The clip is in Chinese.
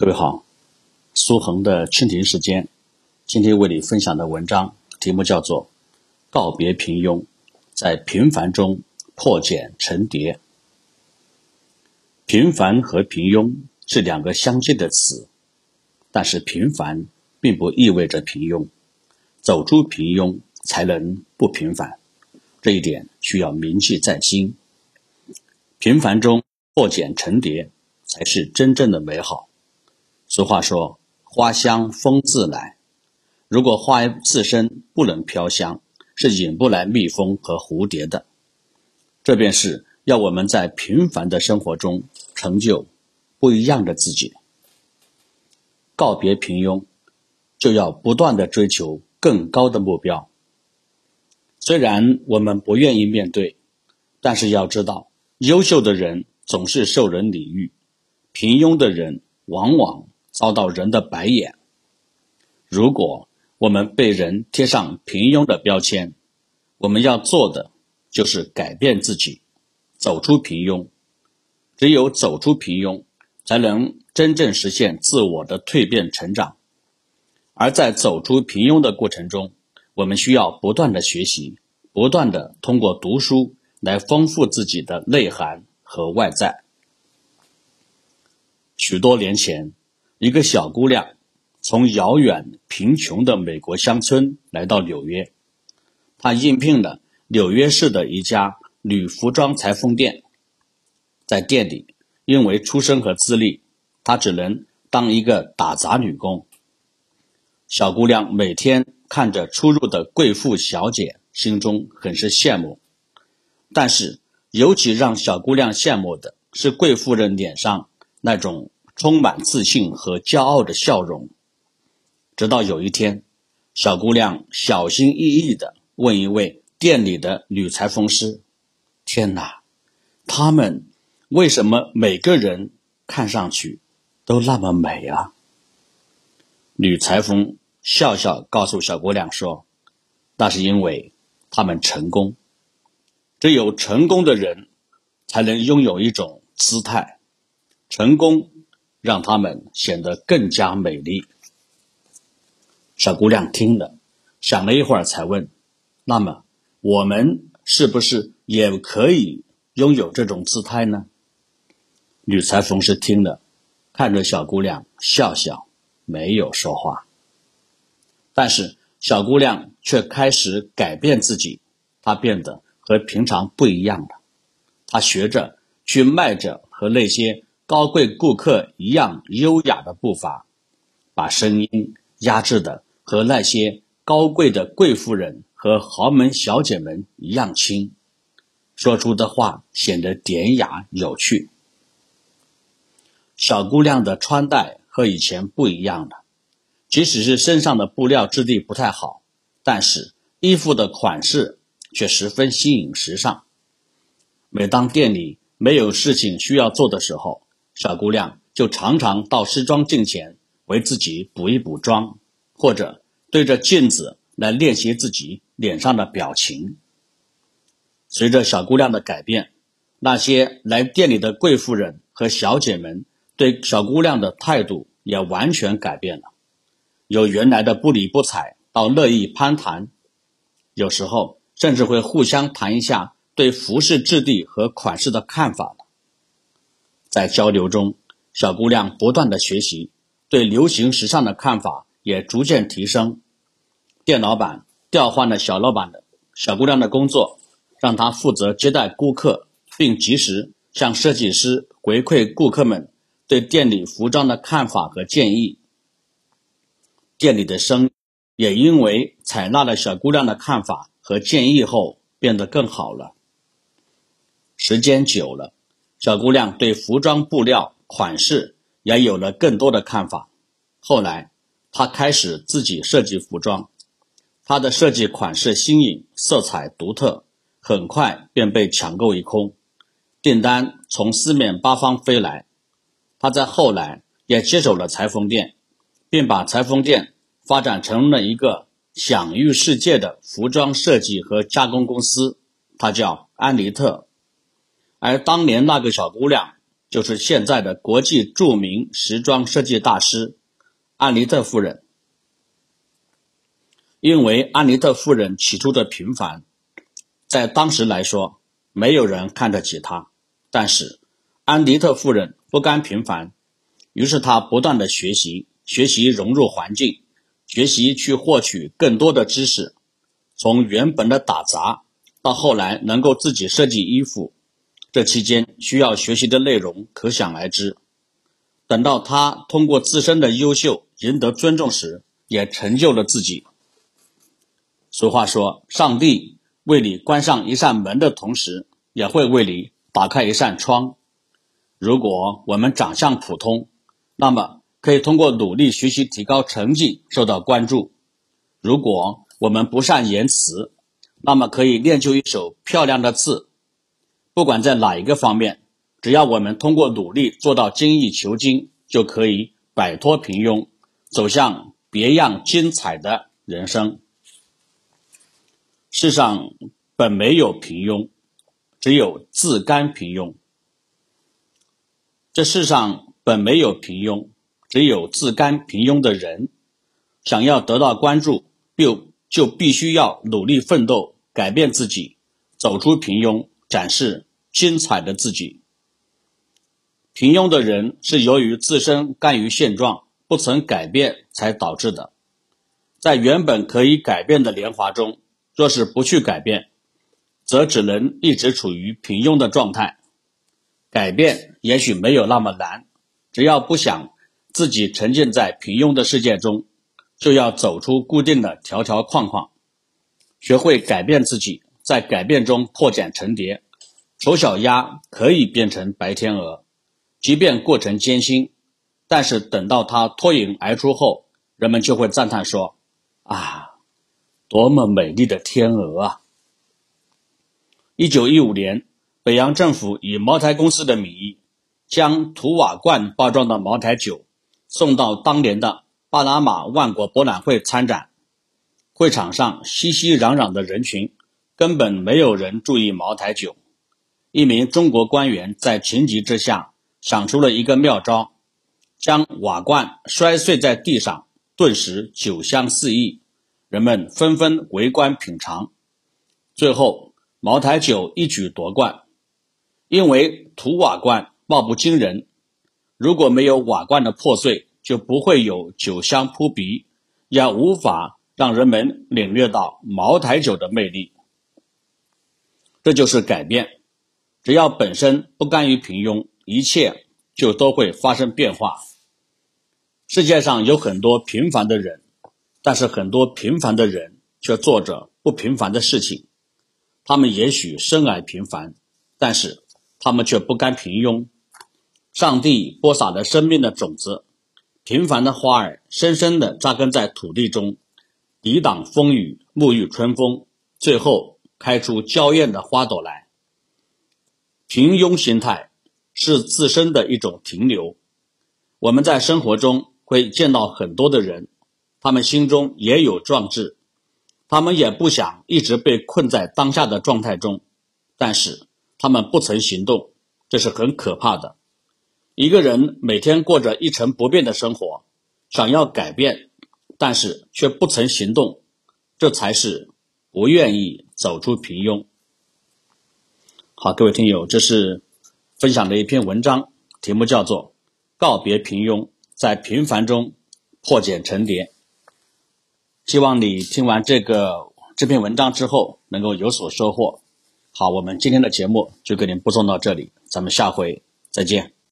各位好，苏恒的蜻蜓时间，今天为你分享的文章题目叫做《告别平庸，在平凡中破茧成蝶》。平凡和平庸是两个相近的词，但是平凡并不意味着平庸，走出平庸才能不平凡，这一点需要铭记在心。平凡中破茧成蝶，才是真正的美好。俗话说：“花香风自来。”如果花自身不能飘香，是引不来蜜蜂和蝴蝶的。这便是要我们在平凡的生活中成就不一样的自己。告别平庸，就要不断的追求更高的目标。虽然我们不愿意面对，但是要知道，优秀的人总是受人礼遇，平庸的人往往。遭到人的白眼。如果我们被人贴上平庸的标签，我们要做的就是改变自己，走出平庸。只有走出平庸，才能真正实现自我的蜕变成长。而在走出平庸的过程中，我们需要不断的学习，不断的通过读书来丰富自己的内涵和外在。许多年前。一个小姑娘从遥远贫穷的美国乡村来到纽约，她应聘了纽约市的一家女服装裁缝店。在店里，因为出身和资历，她只能当一个打杂女工。小姑娘每天看着出入的贵妇小姐，心中很是羡慕。但是，尤其让小姑娘羡慕的是贵妇人脸上那种。充满自信和骄傲的笑容。直到有一天，小姑娘小心翼翼地问一位店里的女裁缝师：“天哪，他们为什么每个人看上去都那么美啊？”女裁缝笑笑告诉小姑娘说：“那是因为他们成功。只有成功的人，才能拥有一种姿态。成功。”让他们显得更加美丽。小姑娘听了，想了一会儿，才问：“那么，我们是不是也可以拥有这种姿态呢？”女裁缝师听了，看着小姑娘笑笑，没有说话。但是，小姑娘却开始改变自己，她变得和平常不一样了。她学着去迈着和那些。高贵顾客一样优雅的步伐，把声音压制的和那些高贵的贵妇人和豪门小姐们一样轻，说出的话显得典雅有趣。小姑娘的穿戴和以前不一样了，即使是身上的布料质地不太好，但是衣服的款式却十分新颖时尚。每当店里没有事情需要做的时候，小姑娘就常常到时装镜前为自己补一补妆，或者对着镜子来练习自己脸上的表情。随着小姑娘的改变，那些来店里的贵妇人和小姐们对小姑娘的态度也完全改变了，由原来的不理不睬到乐意攀谈，有时候甚至会互相谈一下对服饰质地和款式的看法。在交流中，小姑娘不断的学习，对流行时尚的看法也逐渐提升。店老板调换了小老板的小姑娘的工作，让她负责接待顾客，并及时向设计师回馈顾客们对店里服装的看法和建议。店里的生意也因为采纳了小姑娘的看法和建议后变得更好了。时间久了。小姑娘对服装布料款式也有了更多的看法。后来，她开始自己设计服装，她的设计款式新颖，色彩独特，很快便被抢购一空，订单从四面八方飞来。她在后来也接手了裁缝店，并把裁缝店发展成了一个享誉世界的服装设计和加工公司，她叫安妮特。而当年那个小姑娘就是现在的国际著名时装设计大师安妮特夫人。因为安妮特夫人起初的平凡，在当时来说，没有人看得起她。但是，安妮特夫人不甘平凡，于是她不断的学习，学习融入环境，学习去获取更多的知识。从原本的打杂，到后来能够自己设计衣服。这期间需要学习的内容可想而知。等到他通过自身的优秀赢得尊重时，也成就了自己。俗话说：“上帝为你关上一扇门的同时，也会为你打开一扇窗。”如果我们长相普通，那么可以通过努力学习提高成绩受到关注；如果我们不善言辞，那么可以练就一手漂亮的字。不管在哪一个方面，只要我们通过努力做到精益求精，就可以摆脱平庸，走向别样精彩的人生。世上本没有平庸，只有自甘平庸。这世上本没有平庸，只有自甘平庸的人。想要得到关注，就就必须要努力奋斗，改变自己，走出平庸。展示精彩的自己。平庸的人是由于自身甘于现状，不曾改变才导致的。在原本可以改变的年华中，若是不去改变，则只能一直处于平庸的状态。改变也许没有那么难，只要不想自己沉浸在平庸的世界中，就要走出固定的条条框框，学会改变自己。在改变中破茧成蝶，丑小鸭可以变成白天鹅，即便过程艰辛，但是等到它脱颖而出后，人们就会赞叹说：“啊，多么美丽的天鹅啊！”一九一五年，北洋政府以茅台公司的名义，将土瓦罐包装的茅台酒送到当年的巴拿马万国博览会参展，会场上熙熙攘攘的人群。根本没有人注意茅台酒。一名中国官员在情急之下想出了一个妙招，将瓦罐摔碎在地上，顿时酒香四溢，人们纷纷围观品尝。最后，茅台酒一举夺冠。因为土瓦罐貌不惊人，如果没有瓦罐的破碎，就不会有酒香扑鼻，也无法让人们领略到茅台酒的魅力。这就是改变，只要本身不甘于平庸，一切就都会发生变化。世界上有很多平凡的人，但是很多平凡的人却做着不平凡的事情。他们也许生而平凡，但是他们却不甘平庸。上帝播撒了生命的种子，平凡的花儿深深地扎根在土地中，抵挡风雨，沐浴春风，最后。开出娇艳的花朵来。平庸心态是自身的一种停留。我们在生活中会见到很多的人，他们心中也有壮志，他们也不想一直被困在当下的状态中，但是他们不曾行动，这是很可怕的。一个人每天过着一成不变的生活，想要改变，但是却不曾行动，这才是不愿意。走出平庸。好，各位听友，这是分享的一篇文章，题目叫做《告别平庸，在平凡中破茧成蝶》。希望你听完这个这篇文章之后能够有所收获。好，我们今天的节目就给您播送到这里，咱们下回再见。